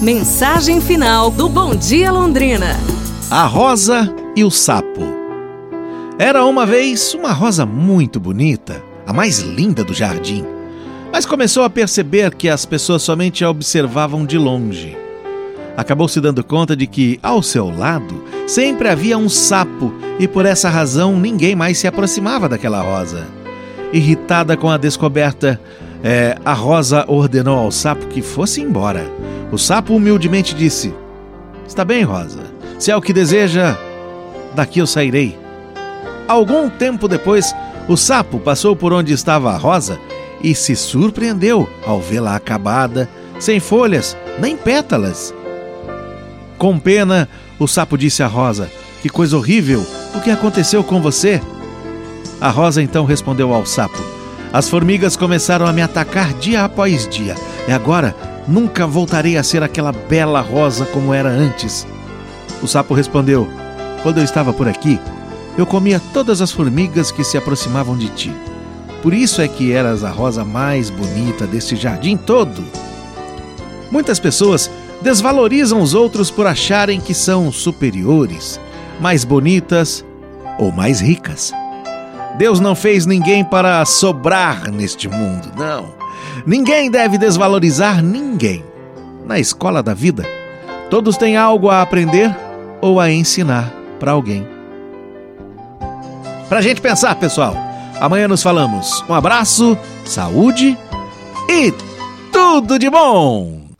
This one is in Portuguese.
Mensagem final do Bom Dia Londrina. A rosa e o sapo. Era uma vez uma rosa muito bonita, a mais linda do jardim. Mas começou a perceber que as pessoas somente a observavam de longe. Acabou se dando conta de que, ao seu lado, sempre havia um sapo e por essa razão ninguém mais se aproximava daquela rosa. Irritada com a descoberta, é, a rosa ordenou ao sapo que fosse embora. O sapo humildemente disse: Está bem, Rosa. Se é o que deseja, daqui eu sairei. Algum tempo depois, o sapo passou por onde estava a rosa e se surpreendeu ao vê-la acabada, sem folhas nem pétalas. Com pena, o sapo disse à rosa: Que coisa horrível! O que aconteceu com você? A rosa então respondeu ao sapo: As formigas começaram a me atacar dia após dia, e agora nunca voltarei a ser aquela bela rosa como era antes. O sapo respondeu: Quando eu estava por aqui, eu comia todas as formigas que se aproximavam de ti. Por isso é que eras a rosa mais bonita deste jardim todo. Muitas pessoas desvalorizam os outros por acharem que são superiores, mais bonitas ou mais ricas. Deus não fez ninguém para sobrar neste mundo, não. Ninguém deve desvalorizar ninguém. Na escola da vida, todos têm algo a aprender ou a ensinar para alguém. Pra gente pensar, pessoal. Amanhã nos falamos. Um abraço, saúde e tudo de bom!